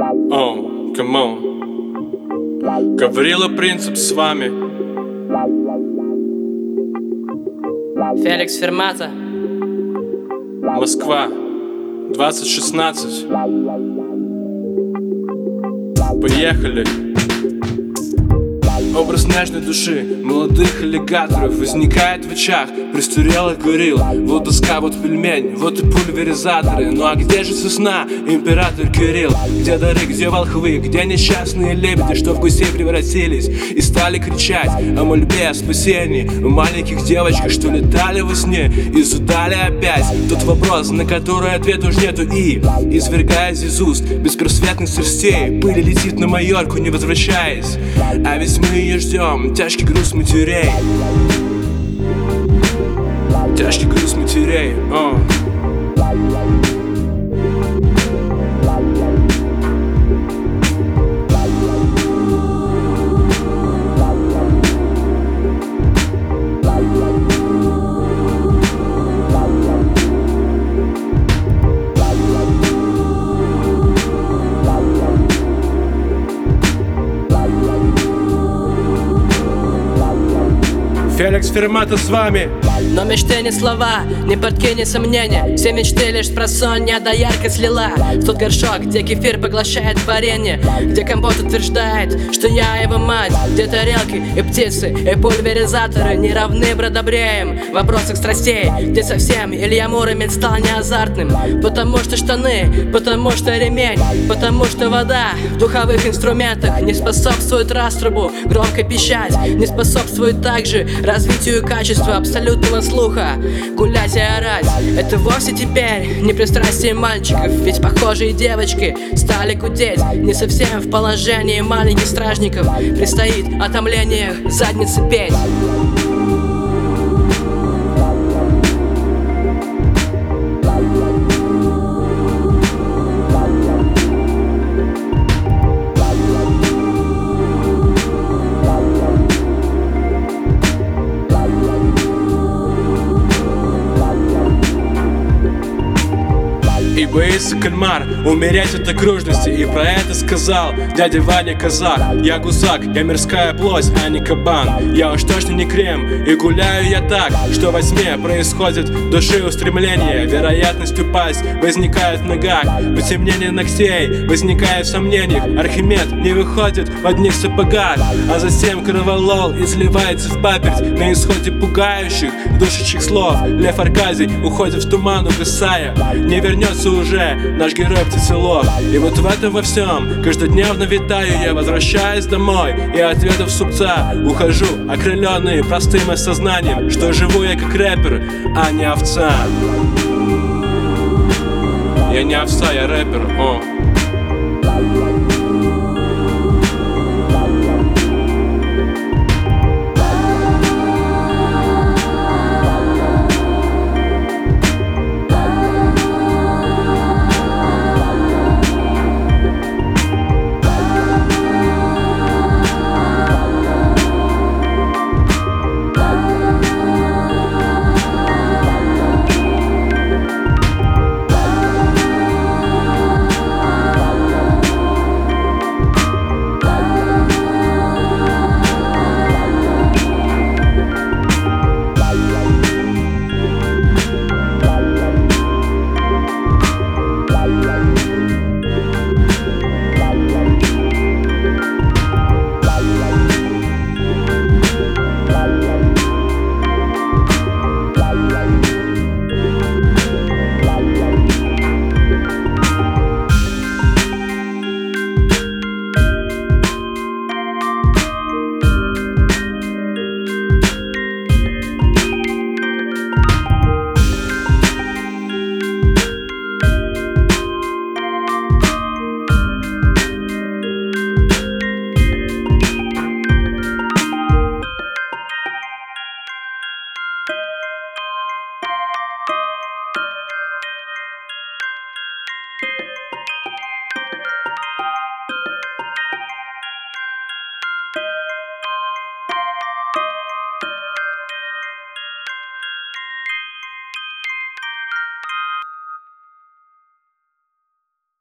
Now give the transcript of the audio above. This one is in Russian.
О, come on. Гаврила Принцип с вами. Феликс Фермата. Москва. 2016. Поехали. Образ нежной души молодых аллигаторов Возникает в очах престарелых горилл. Вот доска, вот пельмень, вот и пульверизаторы. Ну а где же сосна, император Кирилл? Где дары, где волхвы, где несчастные лебеди Что в гусей превратились и стали кричать О мольбе, о спасении, о маленьких девочках Что летали во сне и задали опять Тот вопрос, на который ответ уж нету. И, извергаясь из уст беспросветных страстей Пыль летит на Майорку, не возвращаясь. А ведь мы ее ждем Тяжкий груз матерей Тяжкий груз матерей о. Феликс Фермата с вами. Но мечты не слова, ни портки, ни сомнения Все мечты лишь про просонья, да ярко слила. В тот горшок, где кефир поглощает варенье. Где компот утверждает, что я его мать. Где тарелки и птицы, и пульверизаторы Не равны бродобреям. В вопросах страстей Где совсем Илья Муромец стал не азартным Потому что штаны, потому что ремень Потому что вода в духовых инструментах Не способствует раструбу. Громко пищать Не способствует также развитию качества абсолютного слуха. Гулять и орать Это вовсе теперь не пристрастие мальчиков Ведь похожие девочки стали кудеть Не совсем в положении маленьких стражников. Предстоит отомление задницы петь Если кальмар, умереть от окружности И про это сказал дядя Ваня Казах Я гусак, я мирская плоть, а не кабан. Я уж точно не крем, и гуляю я так Что во тьме происходит души устремление. Вероятность упасть возникает в ногах Потемнение ногтей возникает в сомнениях Архимед не выходит в одних сапогах А затем кроволол изливается в паперть. На исходе пугающих душащих слов Лев Аркадий уходит в туман, угасая. Не вернется вернулся уже наш герой птицелов. И вот в этом во всем каждодневно витаю я Возвращаясь домой. И отведав супца Ухожу окрыленный простым осознанием Что живу я как рэпер, а не овца. Я не овца, я рэпер, о